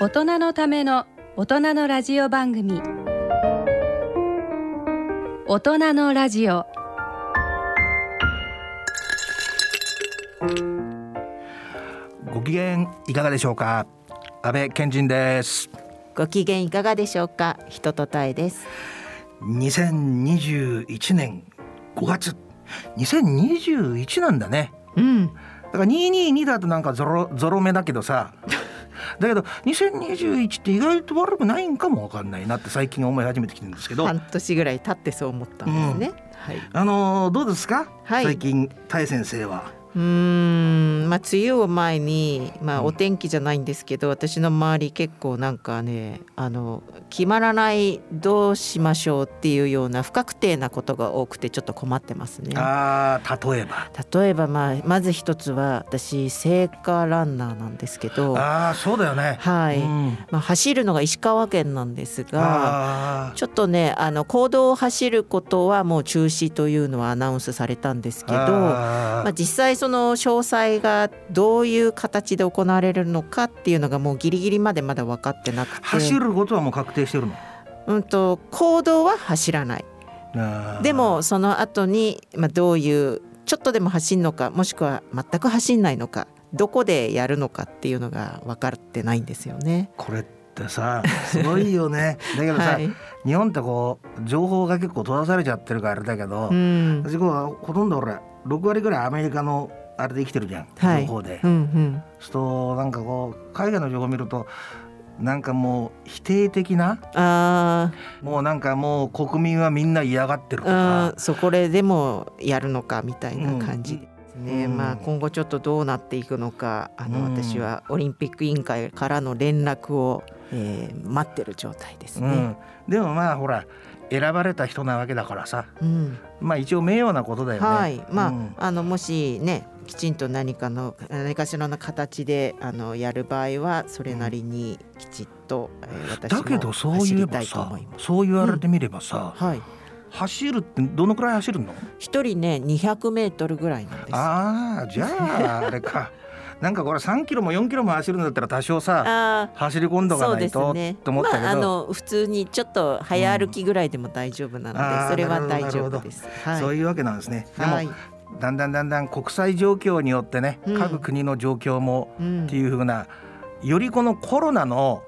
大人のための大人のラジオ番組。大人のラジオ。ご機嫌いかがでしょうか？安倍健人です。ご機嫌いかがでしょうか？人とたえです。2021年5月。2021なんだね。うん。だから222だとなんかゾロゾロ目だけどさだけど2021って意外と悪くないんかもわかんないなって最近思い始めてきてるんですけど。半年ぐらい経ってそう思ったんですね、はい。あのーどうですか、はい。最近タイ先生はうーん。まあ梅雨を前にまあうん。お天気じゃないんですけど、私の周り結構なんかねあの決まらないどうしましょうっていうような不確定なことが多くてちょっと困ってますね。あー例えば。例えばまあまず一つは私聖火ランナーなんですけど。ああそうだよね。はい、うん。まあ、走るのが石川県なんですがあー。ちょっとねあの公道を走ることはもう中止というのはアナウンスされたんですけどあー。まあ、実際その詳細がどういう形で行われるのかっていうのがもうギリギリまでまだ分かってなくて。走ることはもう確定してるの？うんと公道は走らない。でもその後にまあどういうちょっとでも走るのかもしくは全く走んないのかどこでやるのかっていうのが分かってないんですよね。これってさすごいよね。だけどさ、はい、日本ってこう情報が結構閉ざされちゃってるからあれだけど、うん、私こうほとんど俺6割ぐらいアメリカのあれで生きてるじゃん、はい。情報で。うんうん。そうなんかこう海外の情報を見るとなんかもう否定的なあもうなんかもう国民はみんな嫌がってるとーかそこででもやるのかみたいな感じですね、うん。まあ今後ちょっとどうなっていくのかあの、うん。私はオリンピック委員会からの連絡を、えー待ってる状態ですね。うん、でもまあほら選ばれた人なわけだからさ。うん。まあ一応名誉なことだよね。はい。まあ、うん。あのもしねきちんと何かの何かしらの形であのやる場合はそれなりにきちっと、えー私だけどもそういえば走りたいとさ思います。そう言われてみればさ、はい、走るってどのくらい走るの？一人ね200メートルぐらいなんです。ああじゃああれか なんかこれ3キロも4キロも走るんだったら多少さあ走り込んどかないと、ですね。と思ったけど、まああの普通にちょっと早歩きぐらいでも大丈夫なので、あーそれは大丈夫です。はい。そういうわけなんですね。でも、はい。だんだんだんだん国際状況によってね、うん各国の状況もうんっていうふうなよりこのコロナの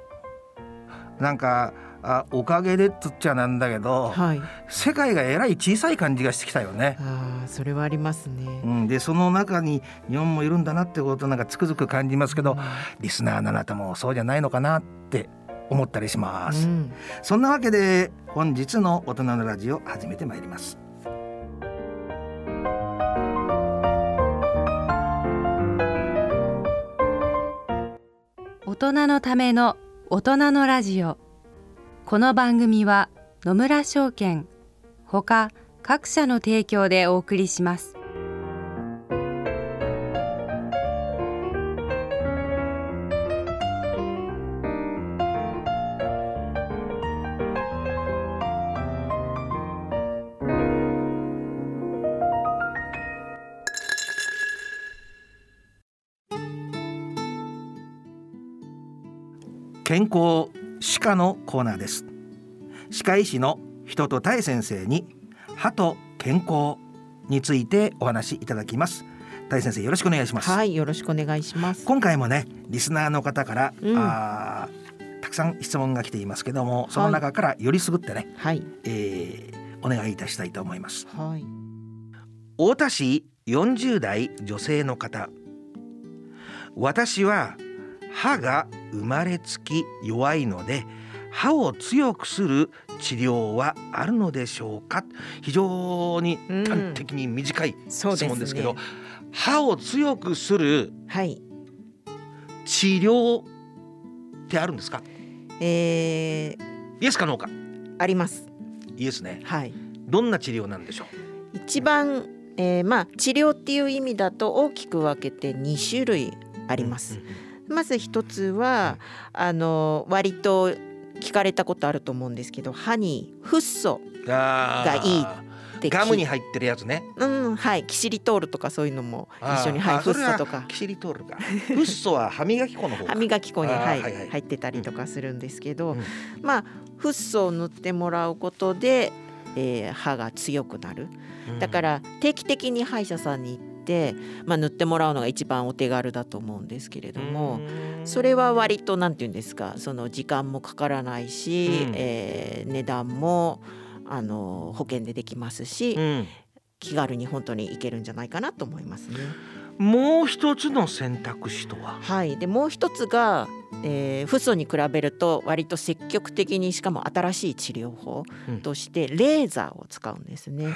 なんかあおかげでっつっちゃなんだけど、はい。世界がえらい小さい感じがしてきたよね。ああ、それはありますねう。ん、でその中に日本もいるんだなってことをなんかつくづく感じますけど、リスナーのあなたもそうじゃないのかなって思ったりします、うんそんなわけで本日の大人のラジオ始めてまいります大人のための大人のラジオこの番組は野村証券ほか各社の提供でお送りします。健康歯科のコーナーです。歯科医師の人とたえ先生に歯と健康についてお話しいただきます。たえ先生よろしくお願いします、はい、よろしくお願いします。今回もねリスナーの方から、うん。あーたくさん質問が来ていますけどもその中からよりすぐってね、はい。えーお願いいたしたいと思います。はい。太田市40代女性の方。私は歯が生まれつき弱いので歯を強くする治療はあるのでしょうか？非常に端的に短い質問ですけど、歯を強くするはい。治療ってあるんですか？えー、イエスかノーか？あります。イエスね。はい。どんな治療なんでしょう？一番、えー、まあ治療っていう意味だと大きく分けて2種類あります。うんうんまず一つはあの割と聞かれたことあると思うんですけど歯にフッ素がいいってガムに入ってるやつね。うんはい。キシリトールとかそういうのも一緒にはいフッ素とか。キシリトールか。フッ素は歯磨き粉の方か。歯磨き粉に、はいはいはい入ってたりとかするんですけど、うん。まあフッ素を塗ってもらうことで、えー歯が強くなる。だから定期的に歯医者さんに行って、まあ、塗ってもらうのが一番お手軽だと思うんですけれども、それは割と何て言うんですかその時間もかからないし、うん。えー値段もあの保険でできますし、うん。気軽に本当に行けるんじゃないかなと思いますね。もう一つの選択肢とは？はい、でもう一つが、えー、フッ素に比べると割と積極的にしかも新しい治療法うん。としてレーザーを使うんですね。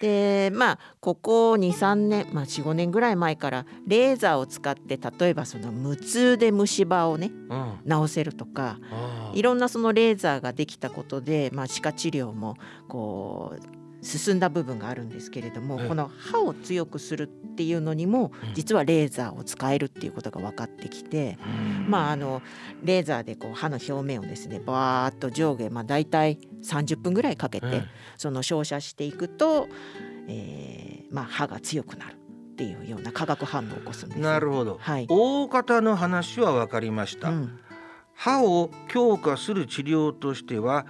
でまあここ23年、まあ、45年ぐらい前からレーザーを使って例えばその無痛で虫歯をねうん。治せるとかいろんなそのレーザーができたことで、まあ、歯科治療もこう進んだ部分があるんですけれども、ええ。この歯を強くするっていうのにもうん。実はレーザーを使えるっていうことが分かってきて、うん。まああのレーザーでこう歯の表面をですねバーッと上下、まあ、大体30分ぐらいかけて、うんその照射していくと、えーまあ、歯が強くなるっていうような化学反応を起こすんですよ。なるほど。はい、大方の話は分かりました、うん。歯を強化する治療としては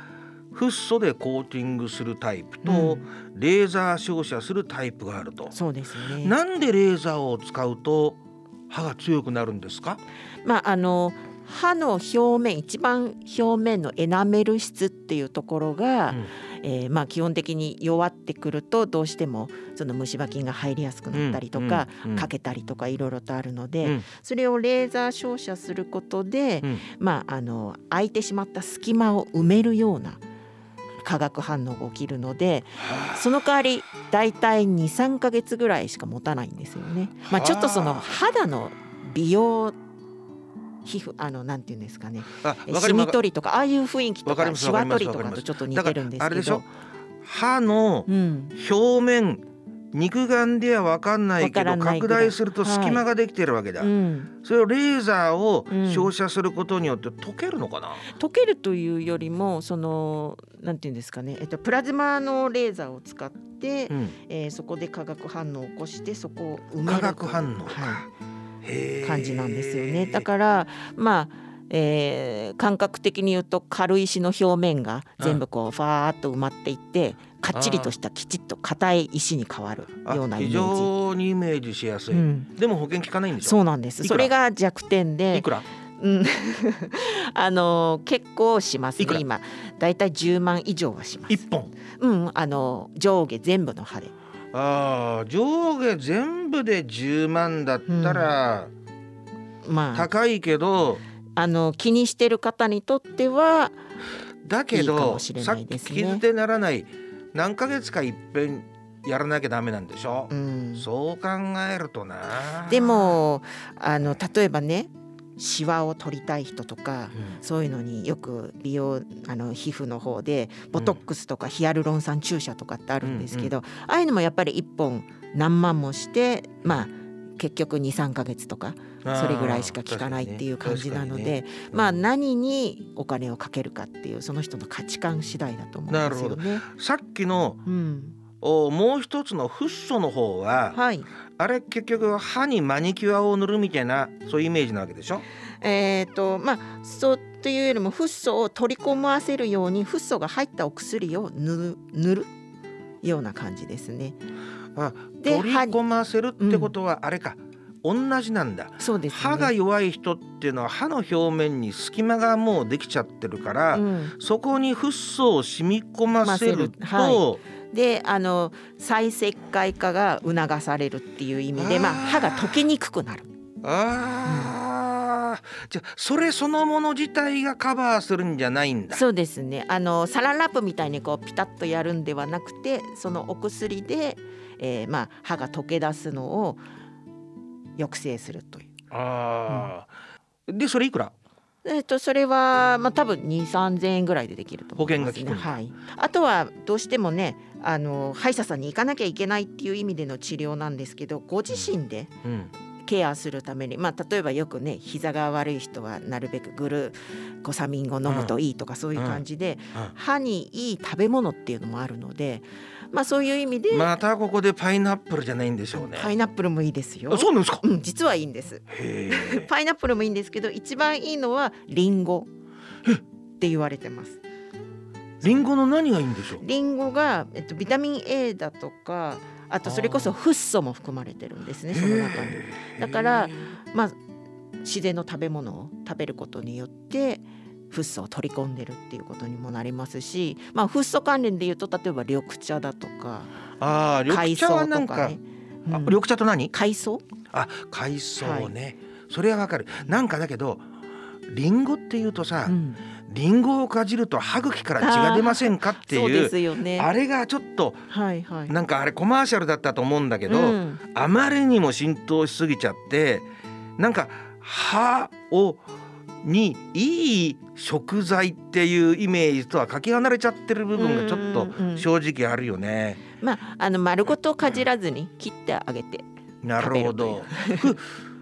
フッ素でコーティングするタイプと、うん。レーザー照射するタイプがあると、そうですね。なんでレーザーを使うと歯が強くなるんですか？まああの歯の表面一番表面のエナメル質っていうところが、うん。えーまあ、基本的に弱ってくるとどうしてもその虫歯菌が入りやすくなったりとか、うんうんかけたりとかいろいろとあるので、うん。それをレーザー照射することで、うん。まあ、あの空いてしまった隙間を埋めるような化学反応が起きるのでその代わり大体23ヶ月ぐらいしか持たないんですよね。まあ、ちょっとその肌の美容皮膚あのなんていうんですかね。シミ取りとかああいう雰囲気とわかシワ取りとかとちょっと似てるんですけど。歯のうん、表面肉眼では分かんないけど拡大すると隙間ができてるわけだ、うん、それをレーザーをうん。照射することによって溶けるのかな、溶けるというよりもそのなんていうんですかね、えっと、プラズマのレーザーを使って、うん。えーそこで化学反応を起こしてそこを埋める化学反応か、はい、感じなんですよね。だからまあえー感覚的に言うと軽石の表面が全部こうファーッと埋まっていってかっちりとしたきちっと硬い石に変わるあ非ようなイメージ。常にイメージしやすい、うん、でも保険効かないんでしょ？そうなんです。それが弱点で。いくら？うん、あの結構しますね今だいたい10万以上はします。一本？うん。あの上下全部の歯であー上下全部で10万だったらまあ。高いけど、あの気にしてる方にとってはだけいいかどもしれさっないですね。き傷手ならない何ヶ月かいっぺんやらなきゃダメなんでしょ、うん。そう考えるとな。で、もあの例えばねシワを取りたい人とかうん。そういうのによく美容あの皮膚の方でボトックスとかヒアルロン酸注射とかってあるんですけど、ああいうのもやっぱり1本何万もしてまあ結局23ヶ月とかそれぐらいしか効かないっていう感じなので、まあ何にお金をかけるかっていうその人の価値観次第だと思うんですよね。さっきのうん、おもう一つのフッ素の方ははい。あれ結局歯にマニキュアを塗るみたいなそういうイメージなわけでしょ？えっ、とまあそうというよりもフッ素を取り込ませるようにフッ素が入ったお薬を塗る塗るような感じですね。あで取り込ませるってことはあれか、同じなんだ。そうですね。歯が弱い人っていうのは歯の表面に隙間がもうできちゃってるから、うん、そこにフッ素を染み込ませると、はであの再石灰化が促されるっていう意味でまあ歯が溶けにくくなる。ああ、じゃあそれそのもの自体がカバーするんじゃないんだ。そうですね。あのサランラップみたいにこうピタッとやるんではなくてそのお薬で、えーまあ、歯が溶け出すのを抑制するという。ああ、でそれいくら？えっとそれは、まあ、多分2 3 0 0 0円ぐらいでできるとね、保険が効くはい、あとはどうしてもねあの歯医者さんに行かなきゃいけないっていう意味での治療なんですけどご自身でうん。ケアするために、まあ、例えばよくね膝が悪い人はなるべくグルコサミンを飲むといいとかそういう感じで、うん。歯にいい食べ物っていうのもあるのでまあそういう意味で、またここでパイナップルじゃないんでしょうね。パイナップルもいいですよあ。そうなんですか？うん、実はいいんです。パイナップルもいいんですけど、一番いいのはリンゴって言われてます。リンゴの何がいいんでしょう？リンゴが、えっと、ビタミン A だとかあとそれこそフッ素も含まれてるんですねその中に。だからまあ自然の食べ物を食べることによってフッ素を取り込んでるっていうことにもなりますし、まあ、フッ素関連で言うと例えば緑茶だとかああ緑茶はなんか。ね。うんあ緑茶と何？海藻？あ海藻ね。それはわかる。なんかだけど。リンゴっていうとさ、うんリンゴをかじると歯茎から血が出ませんかっていうね。あれがちょっとはいはい。なんかあれコマーシャルだったと思うんだけど、うんあまりにも浸透しすぎちゃってなんか歯をにいい食材っていうイメージとはかけ離れちゃってる部分がちょっと正直あるよね。まああの丸ごとかじらずに切ってあげてなるほど。ふ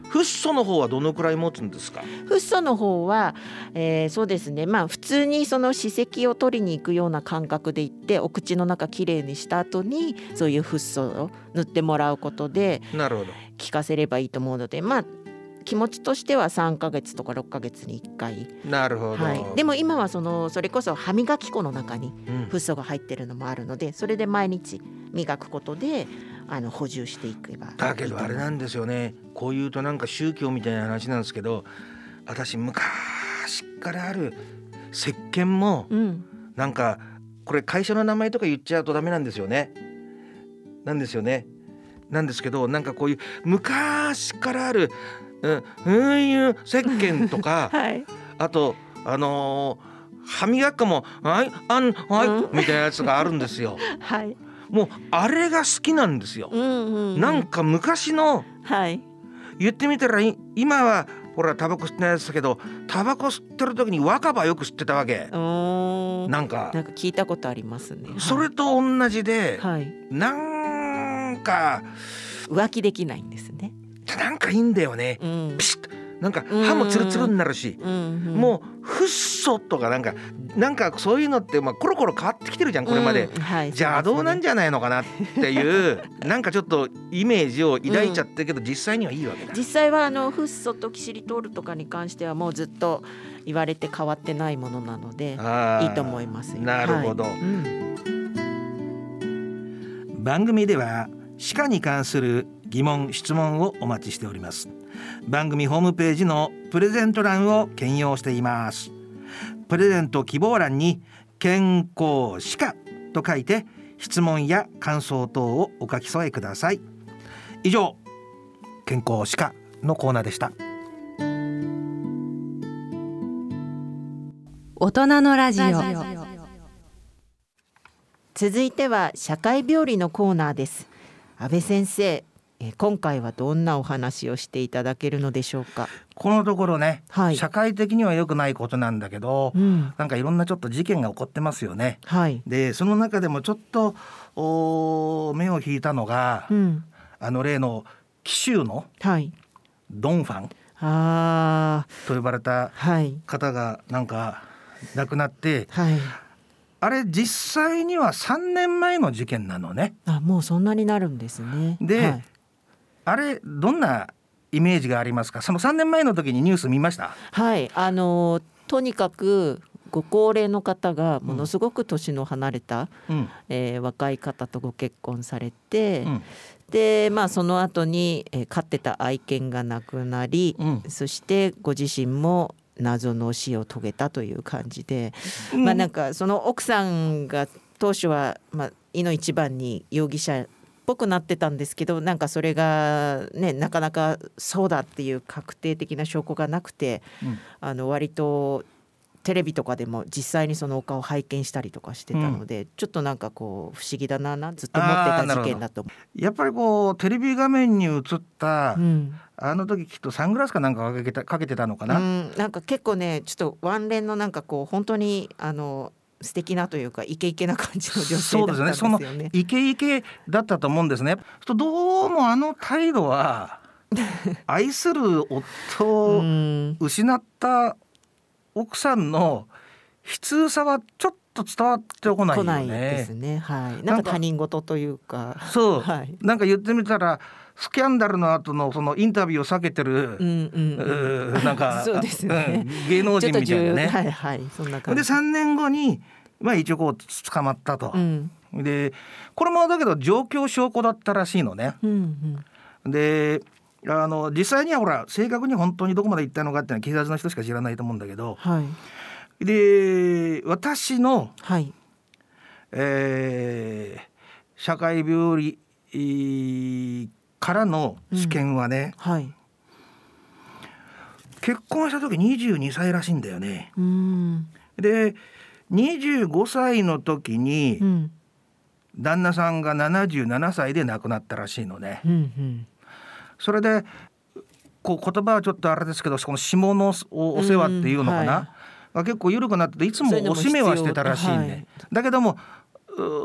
フッ素の方はどのくらい持つんですか？フッ素の方は、えーそうですねまあ普通にその歯石を取りに行くような感覚で行ってお口の中きれいにした後にそういうフッ素を塗ってもらうことでなるほど。効かせればいいと思うのでまあ気持ちとしては3ヶ月とか6ヶ月に1回、なるほど。はい、でも今はそのそれこそ歯磨き粉の中にうんフッ素が入ってるのもあるのでそれで毎日磨くことであの補充していけばだけどあれなんですよねこう言うとなんか宗教みたいな話なんですけど私昔からある石鹸もうんなんかこれ会社の名前とか言っちゃうとダメなんですよね。なんですよね。なんですけどなんかこういう昔からあるうん。うんいう石鹸とか はい。あとあのー歯磨き粉も「はいあんはい」うん。みたいなやつがあるんですよ。はい。もうあれが好きなんですよ。うんうんうん。なんか昔のはい。言ってみたらい今はほらタバコ吸ってないやつだけどタバコ吸ってる時に若葉よく吸ってたわけ。なんか。なんか聞いたことありますね。はい。それと同じではい。なんか浮気できないんですね。なんかいいんだよね。うん。ピシッと。なんか歯もツルツルになるし。うんうん。もうフッ素とかなんかなんかそういうのってまあコロコロ変わってきてるじゃんこれまで。うんはいじゃあどうなんじじゃないのかなっていう なんかちょっとイメージを抱いちゃってるけど実際にはいいわけだ。実際はあのフッ素とキシリトールとかに関してはもうずっと言われて変わってないものなのでいいと思いますよ。なるほど、はい。うん。番組では歯科に関する疑問質問をお待ちしております。番組ホームページのプレゼント欄を兼用しています。プレゼント希望欄に健康歯科と書いて質問や感想等をお書き添えください。以上健康歯科のコーナーでした。大人のラジオ。続いては社会病理のコーナーです。安倍先生、えー今回はどんなお話をしていただけるのでしょうか？このところね、はい社会的には良くないことなんだけど、うん、なんかいろんなちょっと事件が起こってますよねはい。でその中でもちょっとおー目を引いたのが、うん、あの例の紀州のはい。ドンファンああ、と呼ばれたはい。方がなんか亡くなってはい。あれ実際には3年前の事件なのね。あ、もうそんなになるんですね。ではい、あれどんなイメージがありますか？その3年前の時にニュース見ました？はい、あのとにかくご高齢の方がものすごく年の離れた、うん。えー若い方とご結婚されて、うん。でまあその後に、えー飼ってた愛犬が亡くなり、うん。そしてご自身も謎の死を遂げたという感じで、まあなんかその奥さんが当初は、まあ、いの一番に容疑者っぽくなってたんですけどなんかそれがねなかなかそうだっていう確定的な証拠がなくてうん。あの割とテレビとかでも実際にそのお顔を拝見したりとかしてたので、ちょっとなんかこう不思議だななずっと思ってた事件だと思やっぱりこうテレビ画面に映った、う。うん。あの時きっとサングラスかなんかかけてかけてたのかな、うん、なんか結構ねちょっとワンレンのなんかこう本当にあの素敵なというかイケイケな感じの女性そうだったですね。んですよね。イケイケだったと思うんですね。とどうもあの態度は愛する夫をうん失った奥さんの悲痛さはちょっと伝わってこないよ来ないですね。ね。はい。なんか他人事というか。そう、はい。なんか言ってみたらスキャンダルの後のそのインタビューを避けてる、うんうんなんか そうですねうん芸能人みたいなね。はいはいそんな感でじ。3年後にまあ一応こう捕まったと。うんでこれもだけど状況証拠だったらしいのね。うんうん。であの実際にはほら正確に本当にどこまで行ったのかっていうのは警察の人しか知らないと思うんだけどはいで私の、はい。えー社会病理えーからの試験はね、はい。結婚した時22歳らしいんだよね。うんで25歳の時にうん旦那さんが77歳で亡くなったらしいのね。うんうん。それでこう言葉はちょっとあれですけどこの下のおお世話っていうのかな、うんはが結構緩くなってていつもおしめはしてたらしいね。必だけども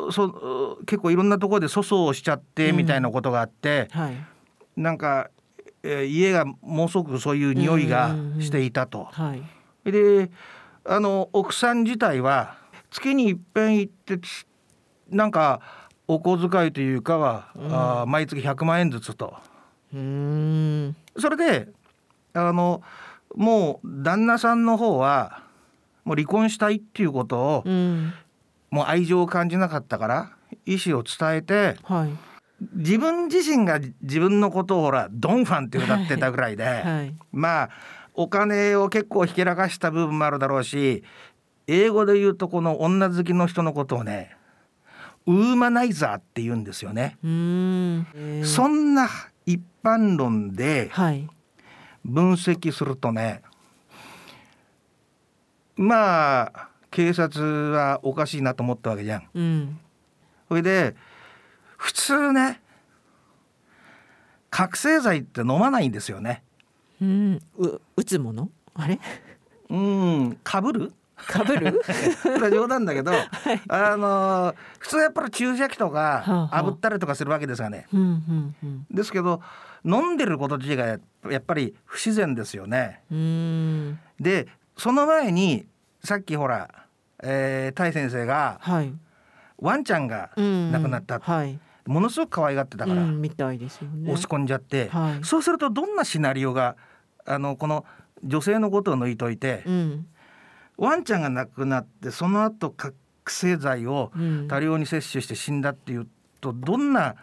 うそう結構いろんなところで粗相をしちゃってみたいなことがあって、はいなんか、えー家がものすごくそういう匂いがしていたと。はい。であの奥さん自体は月に一遍行ってつなんかお小遣いというかは、あー毎月100万円ずつと。うーんそれであのもう旦那さんの方はもう離婚したいっていうことを、うん。もう愛情を感じなかったから意思を伝えてはい。自分自身が自分のことをほらドンファンって歌ってたぐらいで、はい。まあお金を結構ひけらかした部分もあるだろうし英語で言うとこの女好きの人のことをねウーマナイザーって言うんですよね。ん。えー。そんな一般論ではい。分析するとねまあ警察はおかしいなと思ったわけじゃん。うん。それで普通ね覚醒剤って飲まないんですよね。うん。う打つもの？あれ？うん。かぶる？かぶる 冗談だけど、あの普通やっぱり注射器とはあかはあ。炙ったりとかするわけですがね。ですけど飲んでること自体がやっぱり不自然ですよね。うーん。でその前にさっきほら、えー、タイ先生がはい。ワンちゃんがうん亡くなった、はい。ものすごく可愛がってたから、うんみたいですよね。押し込んじゃって、はい。そうするとどんなシナリオがあのこの女性のことを抜いといて、うん。ワンちゃんが亡くなってその後覚醒剤をうん。多量に摂取して死んだっていうとどんな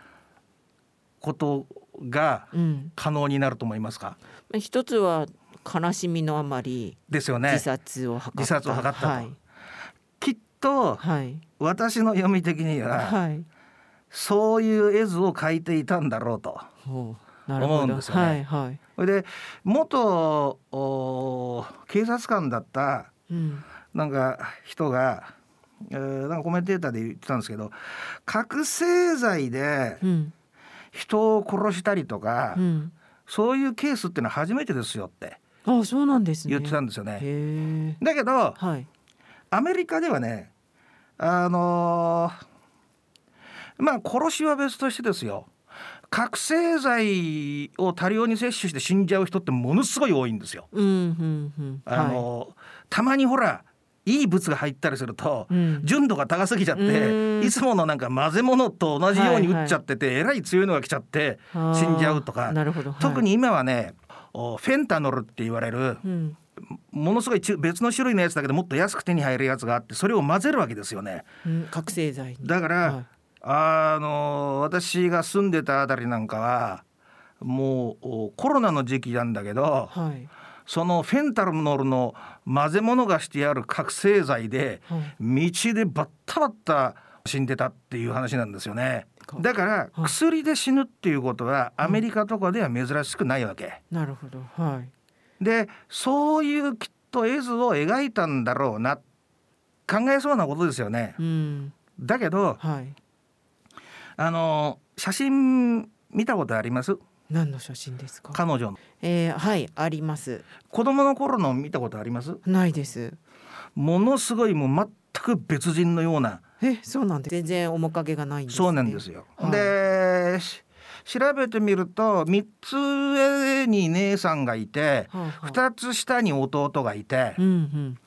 ことがうん。可能になると思いますか？一つは悲しみのあまりですよね。自殺を図った。自殺を図ったと。はい。きっとはい。私の読み的にははい。そういう絵図を描いていたんだろうと。思うんですよね。はいはい。それで元お警察官だったうん。なんか人が、えーなんかコメンテーターで言ってたんですけど覚醒剤でうん。人を殺したりとか、うん。そういうケースっていうのは初めてですよってあそうなんですね。言ってたんですよね。だけどはい。アメリカではねあのーまあ殺しは別としてですよ。覚醒剤を多量に摂取して死んじゃう人ってものすごい多いんですよ。うんうんうん。あのーたまにほらいい物が入ったりすると、うん。純度が高すぎちゃっうん。ていつものなんか混ぜ物と同じように打っちゃってて、えらい強いのが来ちゃってはい死んじゃうとか。特に今はねおフェンタノルって言われるうんものすごいち別の種類のやつだけどもっと安く手に入るやつがあってそれを混ぜるわけですよね。うん覚醒剤にだから、はいあの私が住んでたあたりなんかはもうおコロナの時期なんだけど、はいそのフェンタノルの混ぜ物がしてある覚醒剤ではい道でバッタバッタ死んでたっていう話なんですよね。だからはい。薬で死ぬっていうことはアメリカとかでは珍しくないわけ。なるほど。はい。でそういうきっと絵図を描いたんだろうな考えそうなことですよね。うん。だけどはい。あの写真見たことあります？何の写真ですか？彼女の。えー、はいあります。子供の頃の見たことあります？ないです。ものすごいもう全く別人のような。えそうなんです。全然面影がないんです、ね、そうなんですよ。はい。でし調べてみると3つ上に姉さんがいてはあはあ2つ下に弟がいてうんうん。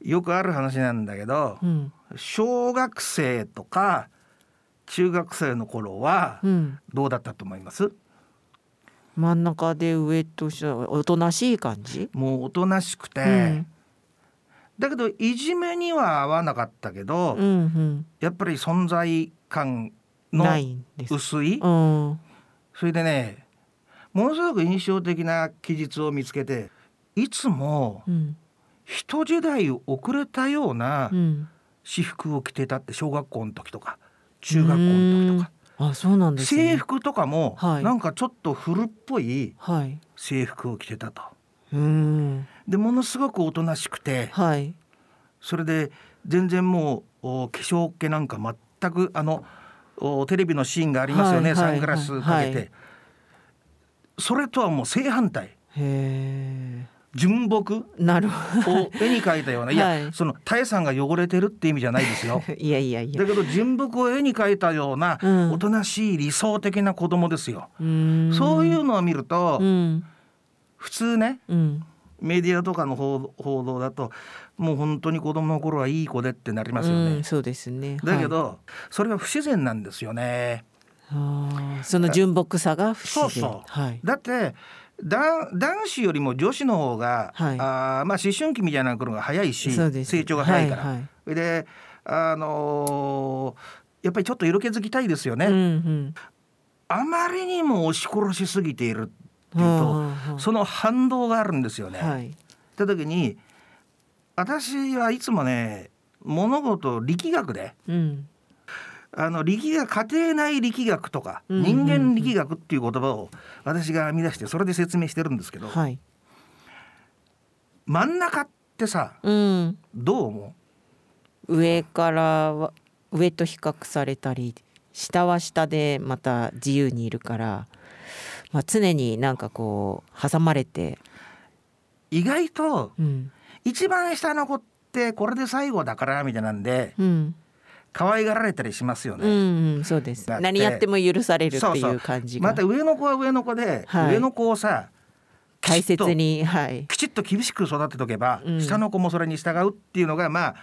よくある話なんだけどうん。小学生とか中学生の頃はうん。どうだったと思います？真ん中で上と下おとなしい感じ？もうおとなしくて、うんだけどいじめには合わなかったけど、うんうん。やっぱり存在感の薄い？うん。それでねものすごく印象的な記述を見つけていつもうん。一時代遅れたようなうん。私服を着てたって小学校の時とか中学校の時とか。あそうなんですね。制服とかもはい。なんかちょっと古っぽいはい。制服を着てたと。うんでものすごくおとなしくてはい。それで全然もうお化粧気なんか全くあのおテレビのシーンがありますよね、はいはいサングラスかけて、はい。それとはもう正反対。へえ純木なるほを絵に描いたようないや、はい。そのタエさんが汚れてるって意味じゃないですよ。ど いやいやいや。だけど純木を絵に描いたようなうん。おとなしい理想的な子供ですよ、うん。そういうのを見ると、うん。普通ねうんメディアとかの報報道だともう本当に子供の頃はいい子でってなりますよね、うんそうですね。だけど、はい。それが不自然なんですよね。その純朴さが不自然。そうそう。はい。だってだ男子よりも女子の方が、はい。あーまあ思春期みたいな頃が早いし成長が早いから、はいはい。であのーやっぱりちょっと色気づきたいですよね、うんうん。あまりにも押し殺しすぎているっていうと、その反動があるんですよね。はい。って時に私はいつもね物事を力学でうん。あの力学家庭内力学とかうんうんうん。人間力学っていう言葉を私が編み出してそれで説明してるんですけど、はい。真ん中ってさうん。どう思上からは上と比較されたり下は下でまた自由にいるから、まあ、常になんかこう挟まれて、う意外とうん。一番下の子ってこれで最後だからみたいなんでうん。可愛がられたりしますようんね。うん、そうです。何やっても許されるっていうう感じが。また上の子は上の子で、はい。上の子をさ大切にはい。きちっと厳しく育てとけば、うん。下の子もそれに従うっていうのがまあ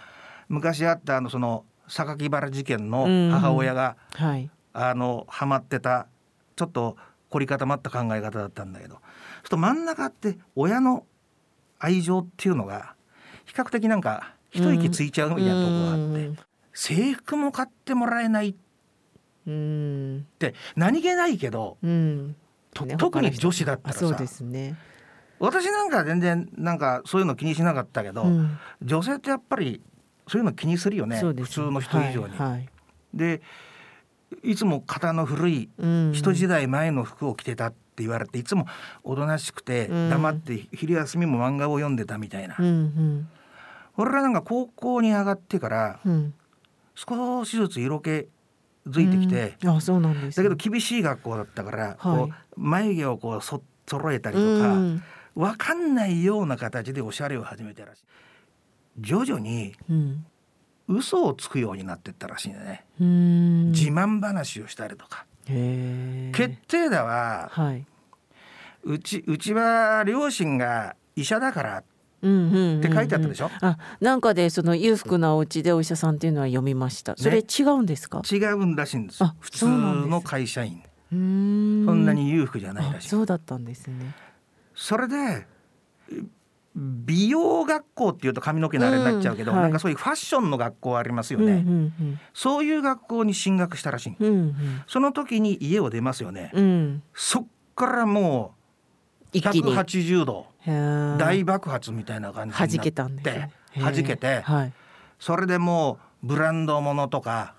昔あったあのその榊原事件の母親が、はい。あのハマってたちょっと凝り固まった考え方だったんだけどちょっと真ん中って親の愛情っていうのが比較的なんか一息ついちゃうみたいなところがあって、制服も買ってもらえないっうん。て何気ないけどうん。ねと特に女子だったらあそうでさすね、私なんか全然なんかそういうの気にしなかったけど、うん。女性ってやっぱりそういうの気にするよねそうです普通の人以上に。はいはい。でいつも型の古いうん。一時代前の服を着てたって言われていつもおとなしくてうん。黙って昼休みも漫画を読んでたみたいな、うんうん。俺らなんか高校に上がってからうん。少しずつ色気づいてきて、うん。あそうなんですだけど厳しい学校だったから、はい。こう眉毛をこうそ揃えたりうとか、ん。わかんないような形でおしゃれを始めたらしい。徐々にうん嘘をつくようになってったらしいんだね、うん。自慢話をしたりとか、決定打ははい。うちうちは両親が医者だからうんうんうんうん。って書いてあったでしょ、あなんかでその裕福なお家でお医者さんっていうのは読みました。それね違うんですか、違うんらしいんですあ普通の会社員。そんなに裕福じゃないらしい。あそうだったんですね。それで美容学校っていうと髪の毛のあれになっちゃうけど、うんはい。なんかそういうファッションの学校ありますようんね、うん。そういう学校に進学したらしいうんうん。その時に家を出ますよね、うん。うんそっからもう一気に。180度。大爆発みたいな感じになって。弾けたけて。はい。それでもうブランドものとか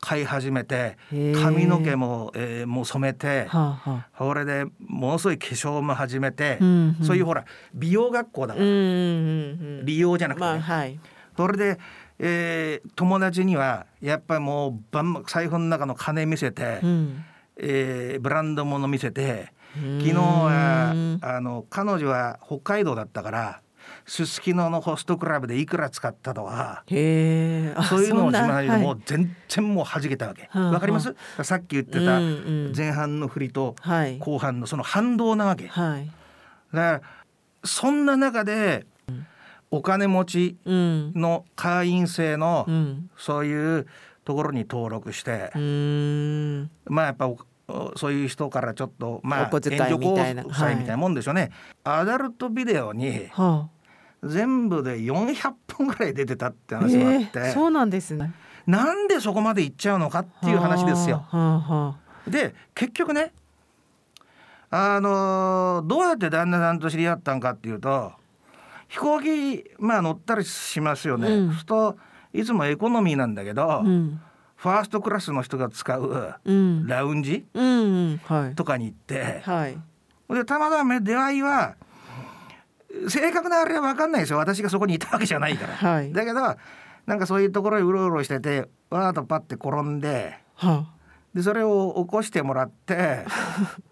買い始めて髪の毛も,、えーもう染めて、はあはあ。それでものすごい化粧も始めて、うんうん。そういうほら美容学校だから、うんうんうん美容じゃなくてね、まあはい。それで、えー友達にはやっぱりもうバン財布の中の金見せて、うん。えーブランド物見せて昨昨日はあの彼女は北海道だったからすすきののホストクラブでいくら使ったとかそういうのを自慢してもう全然もう弾けたわけ。はあわかります？さっき言ってた前半の振りとはい。後半のその反動なわけ。だかはいらそんな中でお金持ちうん。の会員制のうん。そういうところに登録してまあやっぱおそういう人からちょっとまあ援助交際みたいなもんでしょうね、アダルトビデオには全部で400本ぐらい出てたってあ話があって、えーそうなんですね。なんでそこまで行っちゃうのかっていう話ですよ。はあはで結局ねあのどうやって旦那さんと知り合ったんかっていうと飛行機まあ乗ったりしますよね。うん。といつもエコノミーなんだけど、あうん。ファーストクラスの人が使ううん。ラウンジとかに行ってはい。でたまたま出会いは正確なあれは分かんないですよ私がそこにいたわけじゃないから。はいだけどなんかそういうところにうろうろしててわーっとパッて転んではでそれを起こしてもらって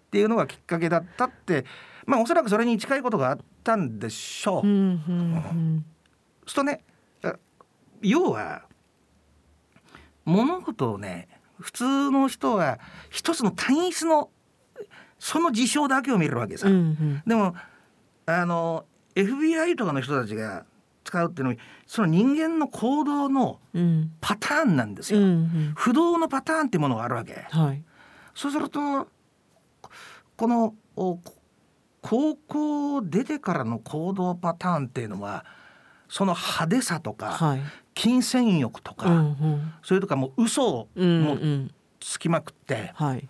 っていうのがきっかけだったってまあおそらくそれに近いことがあったんでしょう。あうんうとねあ要は物事をね普通の人は一つの単一のその事象だけを見るわけさ。うんうんでもあの FBI とかの人たちが使うっていうのはその人間の行動のうん。パターンなんですうんよ。うん。不動のパターンっていうものがあるわけ。はい。そうするとこのお高校を出てからの行動パターンっていうのはその派手さとかはい。金銭欲とか、うんうん。それとかもう嘘をうんもううんつきまくって、はい。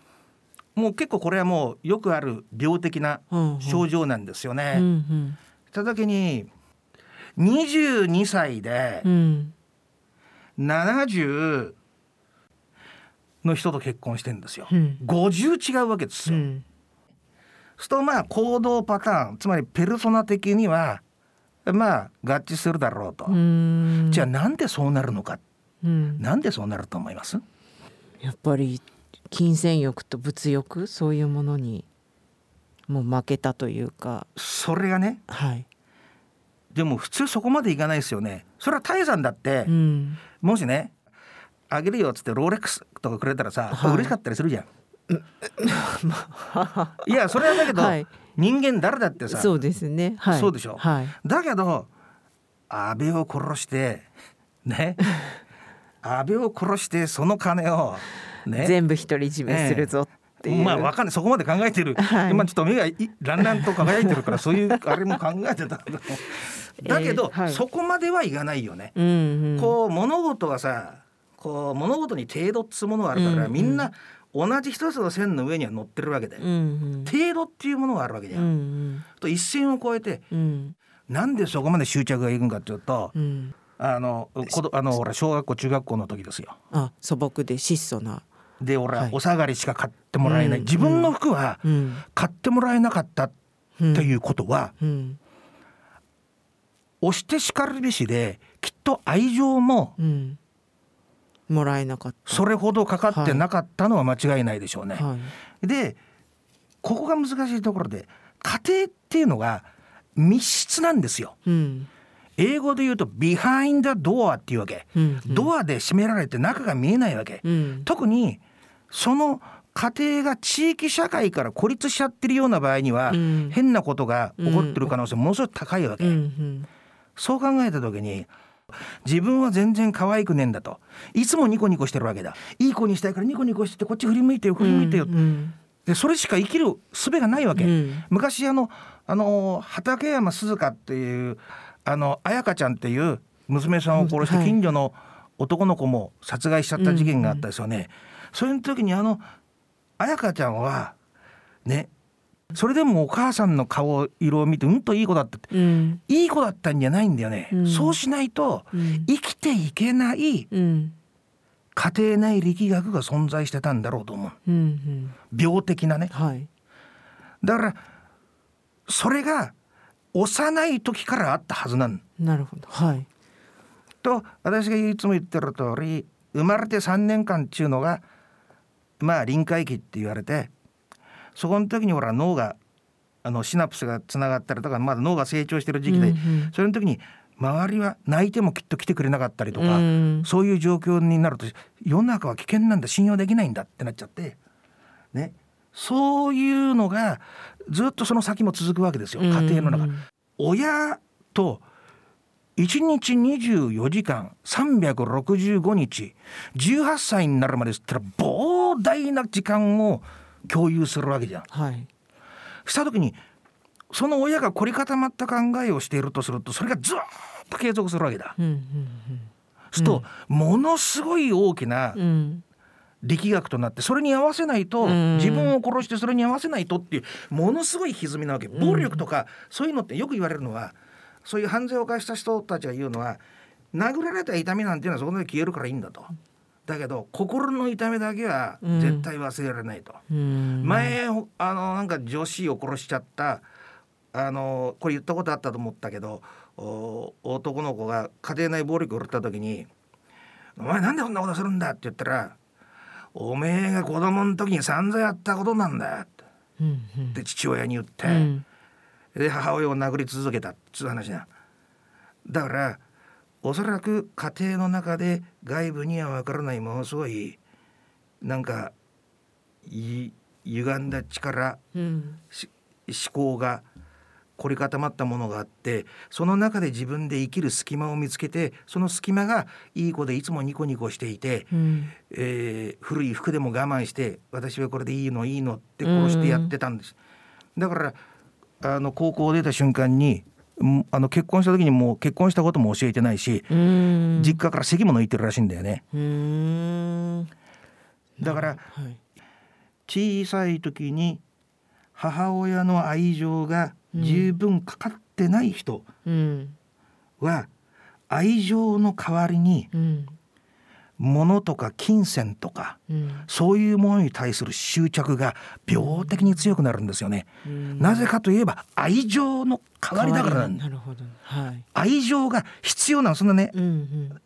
もう結構これはもうよくある病的なうんうん。症状なんですよね。うんうんた時に22歳でうん。70の人と結婚してんですよ。うん。50違うわけですよ。うん。するとまあ行動パターンつまりペルソナ的にはまあ合致するだろうと。うん。じゃあなんでそうなるのか？うん。なんでそうなると思います？やっぱり金銭欲と物欲？そういうものにもう負けたというか。それがねはい、でも普通そこまでいかないですよね。それはタイさんだって、うん、もしねあげるよっつってローレックスとかくれたらさ、はい。嬉しかったりするじゃん。いやそれはだけど、はい。人間誰だってさそうですね。はい。そうでしょ。はい。だけど安倍を殺してね。安倍を殺して その金をね。全部独り占めするぞって。いう、まあわかんない。そこまで考えてる、はい。今ちょっと目がいランランと輝いてるからそういう あれも考えてたんだ。けどだけど、えーはい。そこまではいかないよね。うんうん、こう物事はさこう物事に程度っつうものがあるから、うんうん。みんな同じ一つの線の上には乗ってるわけで、うんうん。程度っていうものがあるわけじゃ。うんん。と一線を越えてうん。なんでそこまで執着がいくんかっていうと、うん。あの子どあのほら小学校中学校の時ですよ。あ素朴で質素なで俺ははい。お下がりしか買ってもらえない、うん。自分の服はうん。買ってもらえなかったうんということは、うん。押してしかるべしできっと愛情もうん。もらえなかった。それほどかかってなかったのは間違いないでしょうね。はい。でここが難しいところで家庭っていうのが密室なんですよ。うん英語で言うと「ビハインダドア」っていうわけ、うんドアで閉められて中が見えないわけ、うん。特にその家庭が地域社会から孤立しちゃってるような場合には、うん。変なことが起こってる可能性ものすごく高いわけ、うんうん。そう考えた時に自分は全然可愛くねえんだと。いつもニコニコしてるわけだ。いい子にしたいからニコニコしてこっち振り向いてよ振り向いてよ、うん。でそれしか生きる術がないわけ、うん。昔あのあの畠山鈴香っていうあの彩香ちゃんっていう娘さんを殺してはい近所の男の子も殺害しちゃった事件があったですよね。それの時にあの彩香ちゃんはねそれでもお母さんの顔色を見てうんといい子だったってうんいい子だったんじゃないんだよね。うんそうしないとうん生きていけないうん家庭内力学が存在してたんだろうと思う。うんうん病的なね。はいだからそれが幼い時からあったはずなんなるほど。はい。と私がいつも言ってる通り生まれて3年間っていうのがまあ臨界期って言われてそこの時にほら脳があのシナプスがつながったりとかまだ脳が成長してる時期で、うんうん。それの時に周りは泣いてもきっと来てくれなかったりとか、うん。そういう状況になると世の中は危険なんだ信用できないんだってなっちゃってねそういうのがずっとその先も続くわけですよ家庭の中。うん親と1日24時間365日18歳になるまでったら膨大な時間を共有するわけじゃん。はいした時にその親が凝り固まった考えをしているとするとそれがずっと継続するわけだ。うんうんすると、ものすごい大きなうんうん力学となってそれに合わせないと、うん自分を殺してそれに合わせないとっていうものすごい歪みなわけ暴力とか、そういうのってよく言われるのはそういう犯罪を犯した人たちが言うのは殴られた痛みなんていうのはそこで消えるからいいんだと。だけど心の痛みだけは絶対忘れられないと。うん前あのなんか女子を殺しちゃったあのこれ言ったことあったと思ったけどお男の子が家庭内暴力を振った時に「お前なんでこんなことするんだ?」って言ったら「おめえが子供の時に散々やったことなんだ」って。うんうん。で父親に言って、うん。で母親を殴り続けたっつう話だだからおそらく家庭の中で外部には分からないものすごいなんかい歪んだ力うん。し思考が凝り固まったものがあってその中で自分で生きる隙間を見つけてその隙間がいい子でいつもニコニコしていて、うんえー古い服でも我慢して私はこれでいいのいいのって殺してやってたんです。だからあの高校を出た瞬間にんあの結婚した時にもう結婚したことも教えてないし、うん実家から席も抜いてるらしいんだよね。うんだからはい小さい時に母親の愛情が十分かかってない人うん。は愛情の代わりにうん。物とか金銭とかうん。そういうものに対する執着が病的に強くなるんですよね。うん。なぜかといえば愛情の代わりだからなるほど。はい。愛情が必要なのそんなね。うんうん。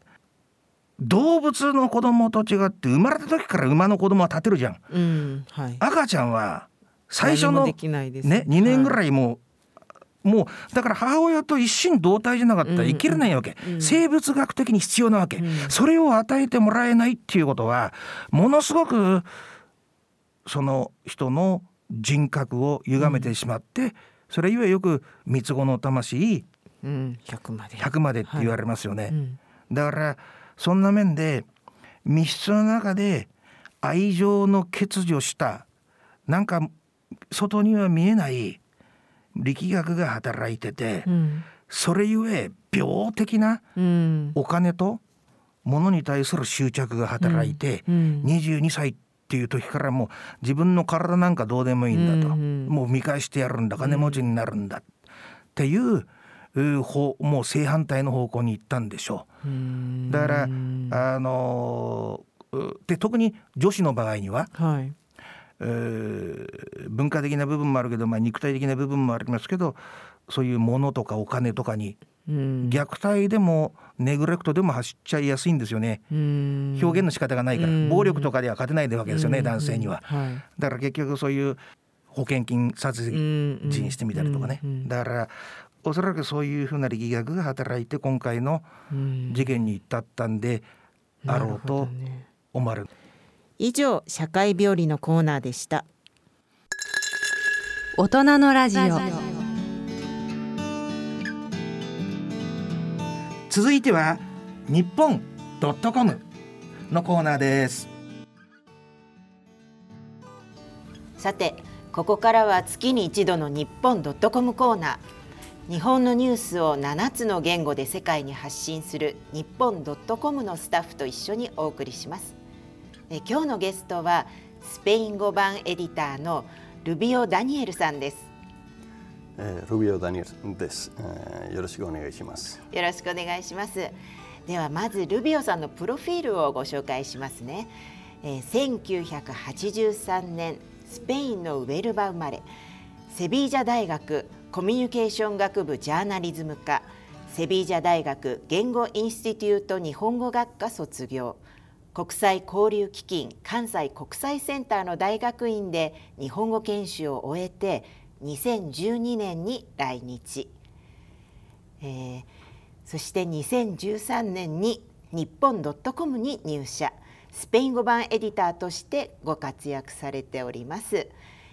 動物の子供と違って生まれた時から馬の子供は立てるじゃん。うん。はい。赤ちゃんは最初の何もできないですね。2年ぐいらいもう、もうだから母親と一心同体じゃなかったら生きれないわけ、うん生物学的に必要なわけ、うん。それを与えてもらえないっていうことはものすごくその人の人格を歪めてしまって、それゆえよく三つ子の魂うん100まで。100までって言われますよね。うん。だからそんな面で密室の中で愛情の欠如したなんか外には見えない力学が働いててうん。それゆえ病的なうん。お金と物に対する執着が働いてうん。22歳っていう時からもう自分の体なんかどうでもいいんだと。うんもう見返してやるんだ。金持ちになるんだ。っていうもう正反対の方向に行ったんでしょう。うん。だからあのーで特に女子の場合には、はいえー文化的な部分もあるけど、まあ、肉体的な部分もありますけどそういうものとかお金とかにうん。虐待でもネグレクトでも走っちゃいやすいんですよね。うん。表現の仕方がないから、うん。暴力とかでは勝てないわけですよね、うん。男性には。はいだから結局そういう保険金殺人にしてみたりとかね、だからおそらくそういうふうな力学が働いて今回のうん。事件に至ったんであろうと思われる。以上社会病理のコーナーでした。大人のラジオ。続いては日本ドットコムのコーナーです。さてここからは月に一度の日本ドットコムコーナー。日本のニュースを7つの言語で世界に発信する日本ドットコムのスタッフと一緒にお送りしますえ今日のゲストはスペイン語版エディターのルビオ・ダニエルさんです。えールビオ・ダニエルです、えーよろしくお願いします。よろしくお願いします。ではまずルビオさんのプロフィールをご紹介しますね、えー1983年スペインのウェルバ生まれ。セビージャ大学コミュニケーション学部ジャーナリズム科。セビージャ大学言語インスティテュート日本語学科卒業国際交流基金関西国際センターの大学院で日本語研修を終えて2012年に来日、えーそして2013年に日本ドットコムに入社。スペイン語版エディターとしてご活躍されております、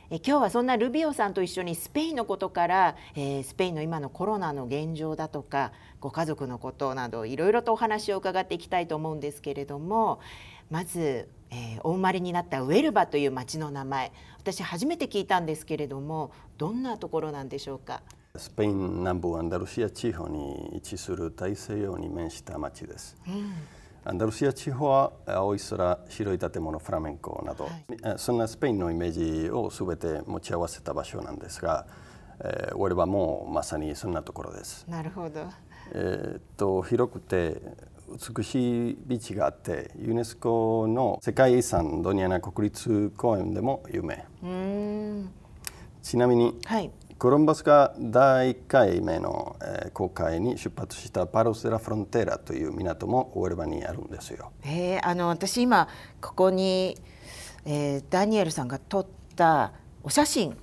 え今日はそんなルビオさんと一緒にスペインのことから、えー、スペインの今のコロナの現状だとかご家族のことなどいろいろとお話を伺っていきたいと思うんですけれどもまず、えー、お生まれになったウェルバという町の名前私初めて聞いたんですけれどもどんなところなんでしょうか？スペイン南部アンダルシア地方に位置する大西洋に面した町です。うんアンダルシア地方は青い空、白い建物、フラメンコなど、はい、そんなスペインのイメージをすべて持ち合わせた場所なんですが、えー、俺はもうまさにそんなところです。なるほど。えー、っと広くて美しいビーチがあってユネスコの世界遺産ドニアナ国立公園でも有名ちなみに、はい、コロンバスが第1回目の、えー、航海に出発したパロス・デラ・フロンテーラという港もオエルバにあるんですよ。えあの私今ここに、えー、ダニエルさんが撮ったお写真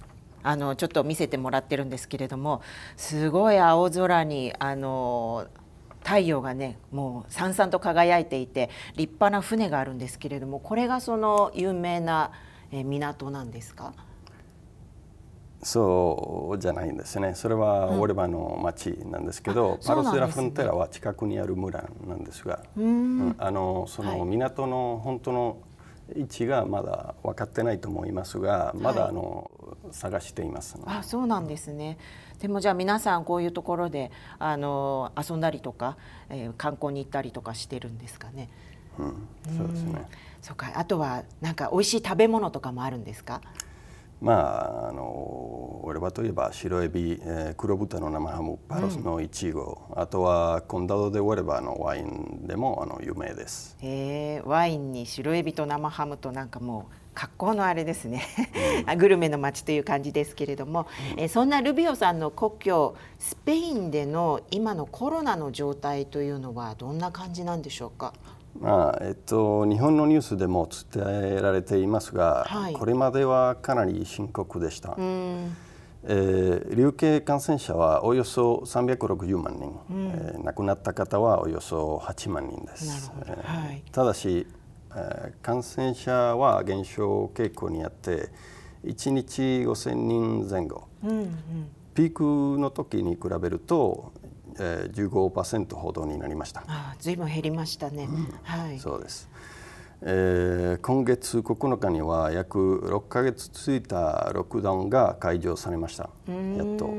あのちょっと見せてもらってるんですけれどもすごい青空にあの太陽がねもうさんさんと輝いていて立派な船があるんですけれどもこれがその有名な港なんですか？そうじゃないんですね。それはオレバの町なんですけど、うん、パロス・デラ・フンテラは近くにある村なんですが、うん、あのその港の本当の位置がまだ分かってないと思いますがまだあの、はい、探しています、あそうなんですね。でもじゃあ皆さんこういうところであの遊んだりとか、えー、観光に行ったりとかしてるんですかね。うん、そうですね。そうか。あとはなんか美味しい食べ物とかもあるんですか？まあ、あの俺はといえば白エビ、えー、黒豚の生ハムパロスのいちご、うん、あとはコンダドでオレバのワインでもあの有名です。へワインに白エビと生ハムとなんかもう格好のあれですね。グルメの街という感じですけれども、うん、えそんなルビオさんの故郷スペインでの今のコロナの状態というのはどんな感じなんでしょうか？まあえっと、日本のニュースでも伝えられていますが、はい、これまではかなり深刻でした。うん。えー、流形感染者はおよそ360万人、うん、えー、亡くなった方はおよそ8万人です。えーはい、ただし、えー、感染者は減少傾向にあって1日5000人前後、うんうん、ピークの時に比べるとえー、15%ほどになりました。あずいぶん減りましたね。うん、はい。そうです。えー、今月9日には約6か月続いたロックダウンが解除されました。やっと。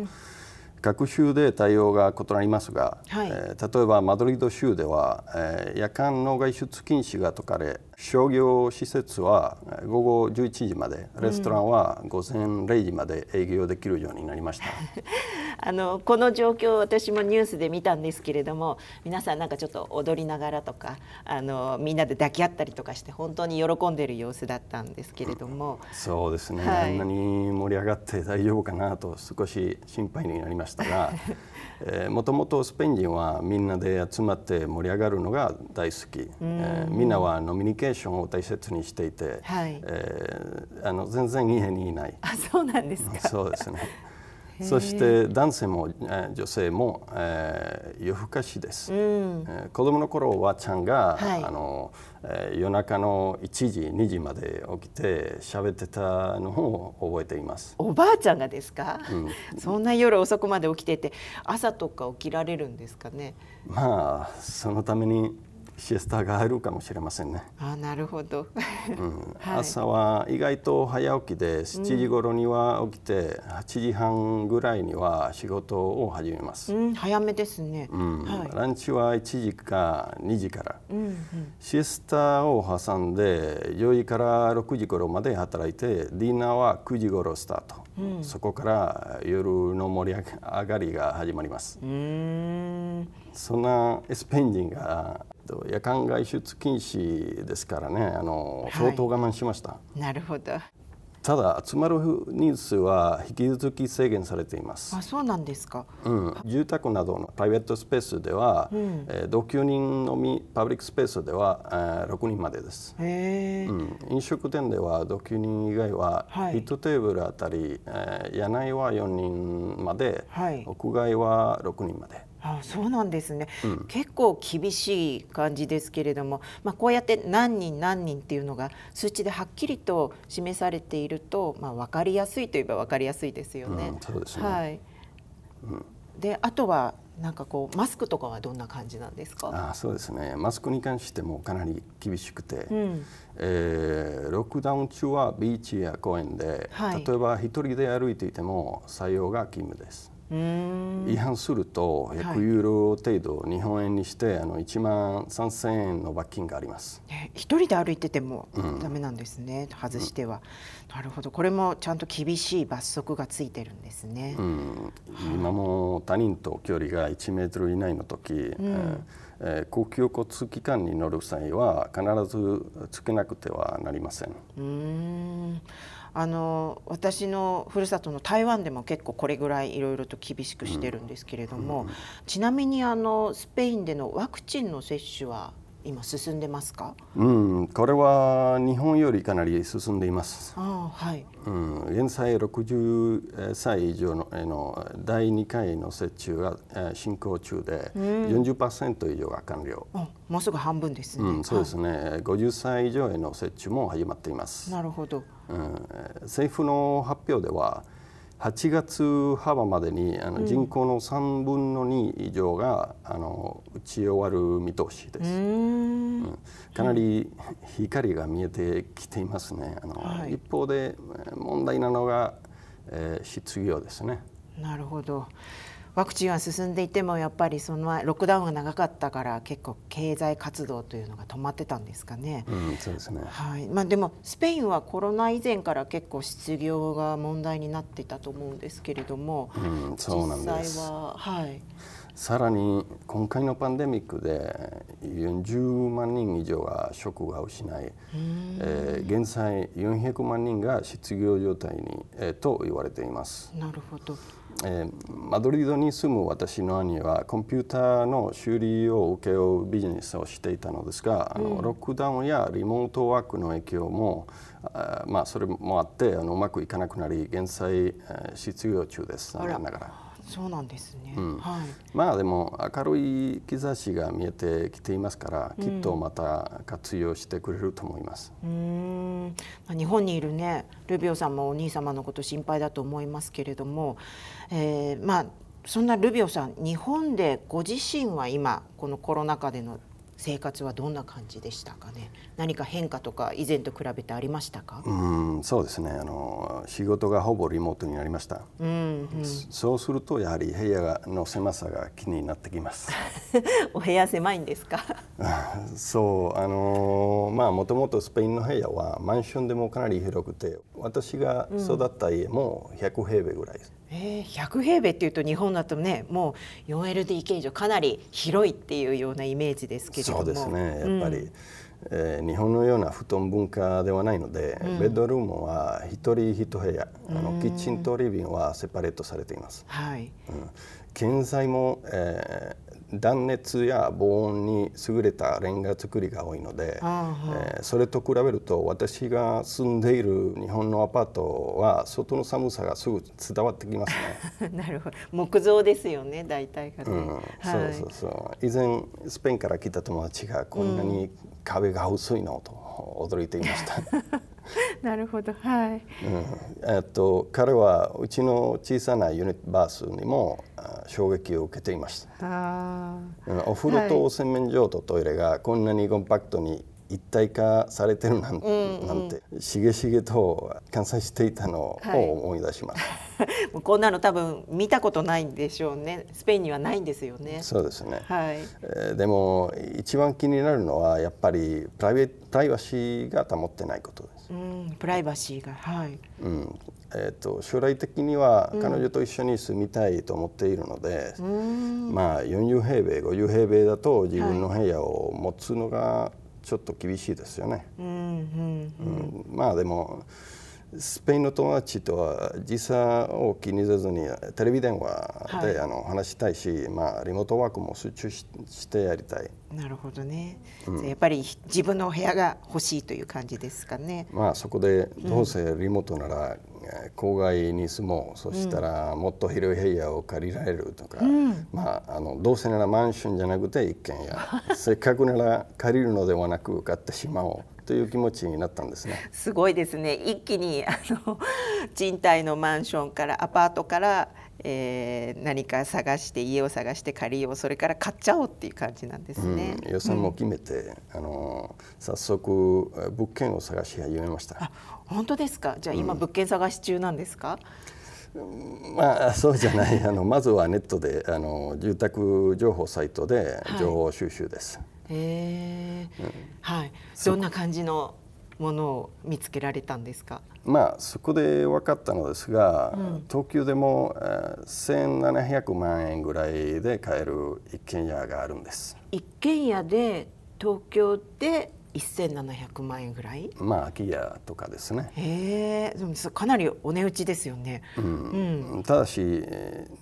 各州で対応が異なりますが、はい、えー、例えばマドリード州では、えー、夜間の外出禁止が解かれ商業施設は午後11時までレストランは午前0時まで営業できるようになりました。あのこの状況私もニュースで見たんですけれども皆さんなんかちょっと踊りながらとかあのみんなで抱き合ったりとかして本当に喜んでいる様子だったんですけれども、うん、そうですね、はい、あんなに盛り上がって大丈夫かなと少し心配になりましたが もともとスペイン人はみんなで集まって盛り上がるのが大好き、えー、みんなはノミニケーションを大切にしていて、はい、えー、あの全然家にいない。あそうなんですか。そうですね。そして男性も女性も、えー、夜更かしです、うん、えー、子供の頃おばあちゃんが、はい、あのえー、夜中の1時2時まで起きて喋ってたのを覚えています。おばあちゃんがですか、うん、そんな夜遅くまで起きてて朝とか起きられるんですかね？まあそのためにシエスタが入るかもしれませんね。あなるほど、うん。はい、朝は意外と早起きで7時頃には起きて8時半ぐらいには仕事を始めます。うん、早めですね、うん。はい、ランチは1時か2時から、うんうん、シエスタを挟んで4時から6時頃まで働いてディナーは9時頃スタート、うん、そこから夜の盛り上がりが始まります。うん。そんなスペイン人が夜間外出禁止ですからねあの、相当我慢しました。なるほどただ集まる人数は引き続き制限されています。あ、そうなんですか。うん、住宅などのプライベートスペースでは、うん、えー、同居人のみパブリックスペースでは、えー、6人までです。へうん、飲食店では同居人以外は1テーブルあたり、えー、屋内は4人まで、はい、屋外は6人まで。あそうなんですね、うん、結構厳しい感じですけれども、まあ、こうやって何人何人っていうのが数値ではっきりと示されていると、まあ、分かりやすいといえば分かりやすいですよね。うん、そうですね。はい、うん、であとはなんかこうマスクとかはどんな感じなんですか？あそうですね。マスクに関してもかなり厳しくて、うん、えー、ロックダウン中はビーチや公園で、はい、例えば一人で歩いていても採用が義務です。違反すると100ユーロ程度、日本円にしてあの1万3000円の罰金があります。一人で歩いててもダメなんですね、うん、外しては。なるほどこれもちゃんと厳しい罰則がついてるんですね。うん、今も他人と距離が1メートル以内の時、うんえー、公共交通機関に乗る際は必ずつけなくてはなりません。うんあの私のふるさとの台湾でも結構これぐらいいろいろと厳しくしてるんですけれども、うんうん、ちなみにあのスペインでのワクチンの接種は今進んでますか？うん、これは日本よりかなり進んでいます。あはい。うん、現在60歳以上のの第2回の接種が進行中で、うん、40%以上が完了。もうすぐ半分ですね。うん、そうですね。はい、50歳以上への接種も始まっています。なるほど。うん、政府の発表では。8月幅までにあの人口の3分の2以上が、あの打ち終わる見通しです。うん、かなり光が見えてきていますね。あの、はい、一方で問題なのが、えー、失業ですね。なるほど。ワクチンは進んでいてもやっぱりそのロックダウンが長かったから結構経済活動というのが止まってたんですかね。うん、そうですね。はい。まあでもスペインはコロナ以前から結構失業が問題になっていたと思うんですけれども、うん、そうなんです。実際ははい。さらに今回のパンデミックで40万人以上が職が失い、えー、現在400万人が失業状態に、えー、と言われています。なるほど。えー、マドリードに住む私の兄はコンピューターの修理を請け負うビジネスをしていたのですが、うん、あのロックダウンやリモートワークの影響もあまあそれもあってあのうまくいかなくなり現在、えー、失業中です。残念ながら。そうなんですね、うん、はい、まあでも明るい兆しが見えてきていますから、きっとまた活用してくれると思います。うん、まあ、日本にいるねルビオさんもお兄様のこと心配だと思いますけれども、えー、まあそんなルビオさん日本でご自身は今このコロナ禍での生活はどんな感じでしたかね？何か変化とか以前と比べてありましたか？うんそうですね。あの仕事がほぼリモートになりました、うんうん、そうするとやはり部屋の狭さが気になってきます。お部屋狭いんですか？そうあのまあもともとスペインの部屋はマンションでもかなり広くて私が育った家も100平米ぐらいです、うんえー、100平米っていうと日本だとねもう 4LDK 以上かなり広いっていうようなイメージですけれども。そうですね。やっぱり、うん、えー、日本のような布団文化ではないので、うん、ベッドルームは一人一部屋あのキッチンとリビングはセパレートされています。はい、うん、建材も、えー断熱や防音に優れたレンガ造りが多いので、えー、それと比べると私が住んでいる日本のアパートは外の寒さがすぐ伝わってきますね。なるほど。木造ですよね大体がね、うん。はい、そうそうそう。以前スペインから来た友達がこんなに壁が薄いのと驚いていました。なるほど、はい。うん、えっと彼はうちの小さなユニットバースにも衝撃を受けていました。あお風呂と洗面所とトイレがこんなにコンパクトに一体化されてるなんうんうん、なんてしげしげと観察していたのを思い出します、はい、こんなの多分見たことないんでしょうね。スペインにはないんですよね。そうですね、はい。えー、でも一番気になるのはやっぱりプライベプライバシーが保ってないことです、うん、プライバシーがはい、うん。えーと、将来的には彼女と一緒に住みたいと思っているので、うん、まあ40平米50平米だと自分の部屋を持つのが、はいちょっと厳しいですよね。うんうんうん、まあでもスペインの友達とは時差を気にせずにテレビ電話で、はい、あの話したいし、まあ、リモートワークも集中してやりたい。なるほどね、うん、やっぱり自分の部屋が欲しいという感じですかね。まあそこでどうせリモートなら、郊外に住もうそしたらもっと広い部屋を借りられるとか、うん、まああのどうせならマンションじゃなくて一軒家せっかくなら借りるのではなく買ってしまおうという気持ちになったんですね。すごいですね。一気にあの賃貸のマンションからアパートから、えー、何か探して家を探して借りようそれから買っちゃおうっていう感じなんですね。うん、予算も決めて、うん、あの早速物件を探し始めました。本当ですか？じゃあ今物件探し中なんですか？まあそうじゃない。あのまずはネットであの住宅情報サイトで情報収集です。はいへえ、うん、はい。どんな感じのものを見つけられたんですか？まあそこで分かったのですが、うん、東京でも、えー、1700万円ぐらいで買える一軒家があるんです。一軒家で東京で1700万円ぐらい？まあ空き家とかですね。へえでもかなりお値打ちですよね、うん、うん、ただし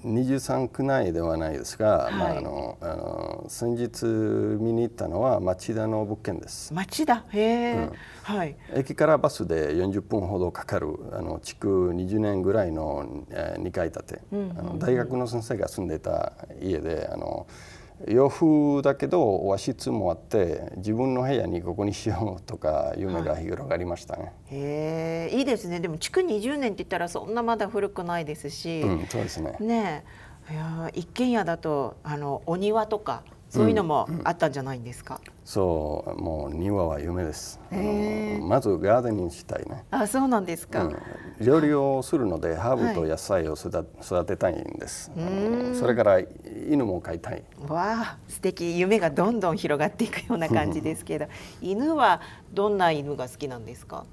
23区内ではないですが、はい、まあ、あのあの先日見に行ったのは町田の物件です。町田？へえ、うん、はい、駅からバスで40分ほどかかるあの築20年ぐらいの、えー、2階建て、うんうんうん、あの大学の先生が住んでた家であの洋風だけど和室もあって自分の部屋にここにしようとか夢が広がりましたね。はい、へえいいですね。でも築20年って言ったらそんなまだ古くないですし、うん、そうですね。ねいや一軒家だとあのお庭とかそういうのもあったんじゃないんですか、うんうん、そうもう庭は夢です。まずガーデニングしたいね。あそうなんですか、うん、料理をするのでハーブと野菜を育,、育てたいんです、それから犬も飼いたい。わあ素敵。夢がどんどん広がっていくような感じですけど。犬はどんな犬が好きなんですか？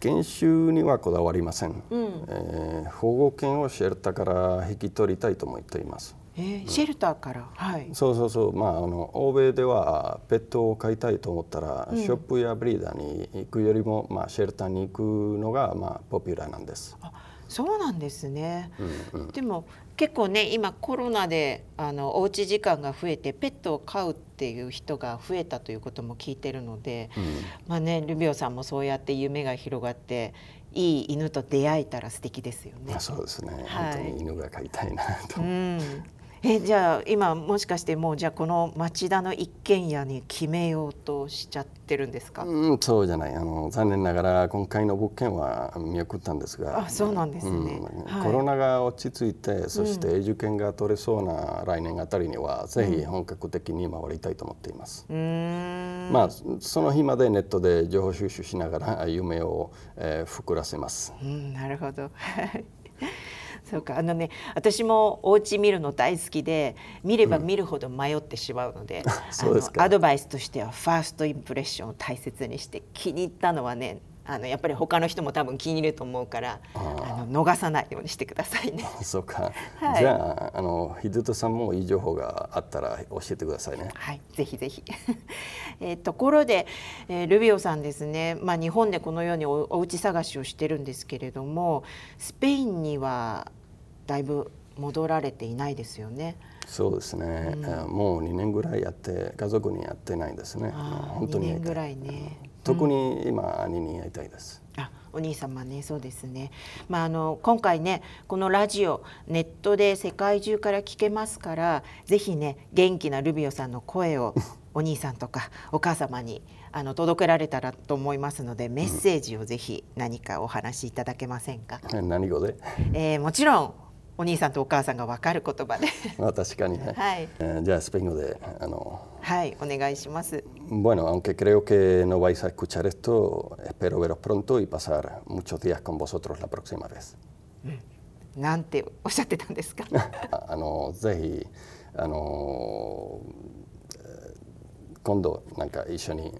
研修にはこだわりません、うん、えー、保護犬をシェルターから引き取りたいと思っていますえー、シェルターから、はい、そうそうそう。まああの欧米ではペットを飼いたいと思ったら、うん、ショップやブリーダーに行くよりも、まあ、シェルターに行くのが、まあ、ポピュラーなんです。あそうなんですね、うんうん、でも結構ね今コロナであのおうち時間が増えてペットを飼うっていう人が増えたということも聞いてるので、うん、まあねルビオさんもそうやって夢が広がっていい犬と出会えたら素敵ですよね。そうですね、はい、本当に犬が飼いたいなと、うんえじゃあ今もしかしてもうじゃあこの町田の一軒家に決めようとしちゃってるんですか、うん、そうじゃない。あの残念ながら今回の物件は見送ったんですが。あそうなんですね、うんはい、コロナが落ち着いてそして永住権が取れそうな来年あたりには、ぜひ本格的に回りたいと思っています、うん、まあその日までネットで情報収集しながら夢を、えー、膨らせます、うん、なるほどそうか。あのね私もお家見るの大好きで見れば見るほど迷ってしまうので うん、アドバイスとしてはファーストインプレッションを大切にして気に入ったのはねあのやっぱり他の人も多分気に入ると思うからあの逃さないようにしてくださいね。そうか、はい、じゃああの秀人さんもいい情報があったら教えてくださいね。はいぜひぜひ。えところで、えー、ルビオさんですね、まあ、日本でこのようにおお家探しをしてるんですけれどもスペインにはだいぶ戻られていないですよね。そうですね、うん、もう2年ぐらいやって家族にやってないですね。本当に2年ぐらいね。特に今、兄に会いたいです。あお兄様ね。そうですね、まあ、あの今回ねこのラジオネットで世界中から聞けますからぜひね元気なルビオさんの声を お兄さんとかお母様にあの届けられたらと思いますのでメッセージをぜひ何かお話しいただけませんか、何語で、えー、もちろんお兄さんとお母さんが分かる言葉でまあ確かにね。はい。えー、じゃあスペイン語であの。はい、お願いします。Bueno, aunque creo que no vais a escuchar esto, espero veros pronto y pasar muchos días con vosotros la próxima vez. なんておっしゃってたんですか。あのぜひあの今度なんか一緒に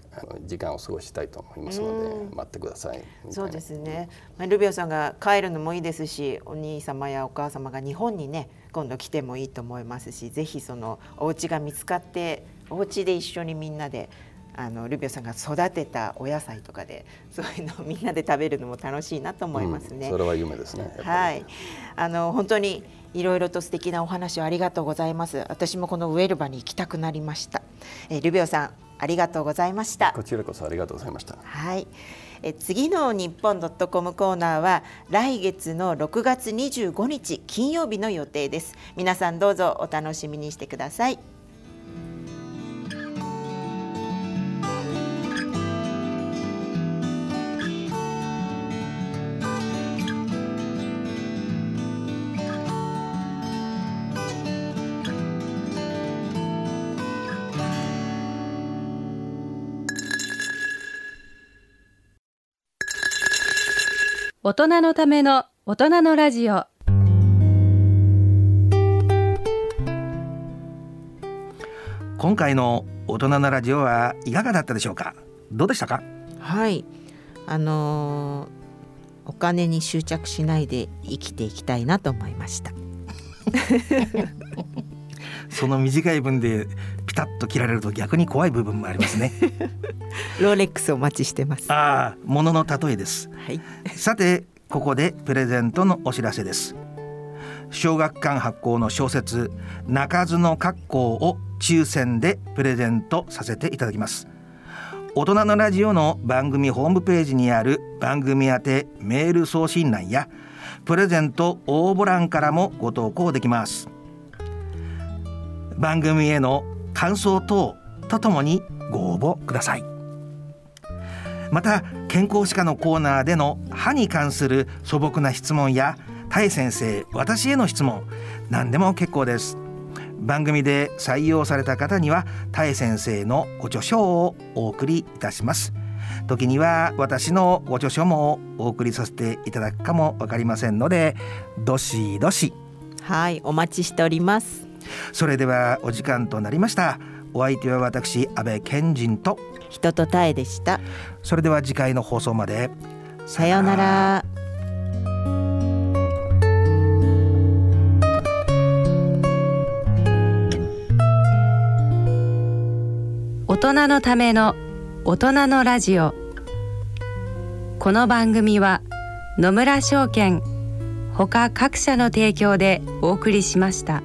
時間を過ごしたいと思いますので待ってくださいそうですね、まあ、ルビオさんが帰るのもいいですしお兄様やお母様が日本にね今度来てもいいと思いますしぜひそのお家が見つかってお家で一緒にみんなであのルビオさんが育てたお野菜とかで そういうのをみんなで食べるのも楽しいなと思いますね。うん、それは夢ですね。はい、あの本当にいろいろと素敵なお話をありがとうございます。私もこのウェルバに行きたくなりました。えー、ルビオさんありがとうございました。こちらこそありがとうございました。はい。え次の日本ドットコムコーナーは来月の6月25日金曜日の予定です皆さんどうぞお楽しみにしてください大人のための大人のラジオ。今回の大人のラジオはいかがだったでしょうか？どうでしたか？はい。あのー、お金に執着しないで生きていきたいなと思いました。その短い分でピタッと切られると逆に怖い部分もありますね。ロレックスお待ちしてます。ああものの例えです、はい、さてここでプレゼントのお知らせです。小学館発行の小説泣かずの格好を抽選でプレゼントさせていただきます。大人のラジオの番組ホームページにある番組宛てメール送信欄やプレゼント応募欄からもご投稿できます。番組への感想等とともにご応募ください。また健康歯科のコーナーでの歯に関する素朴な質問や田江先生私への質問何でも結構です。番組で採用された方には田江先生のご著書をお送りいたします。時には私のご著書もお送りさせていただくかもわかりませんのでどしどし。はいお待ちしております。それではお時間となりました。お相手は私安倍賢人と。人とたえでした。それでは次回の放送まで。さようなら。大人のための大人のラジオ。この番組は野村証券ほか各社の提供でお送りしました。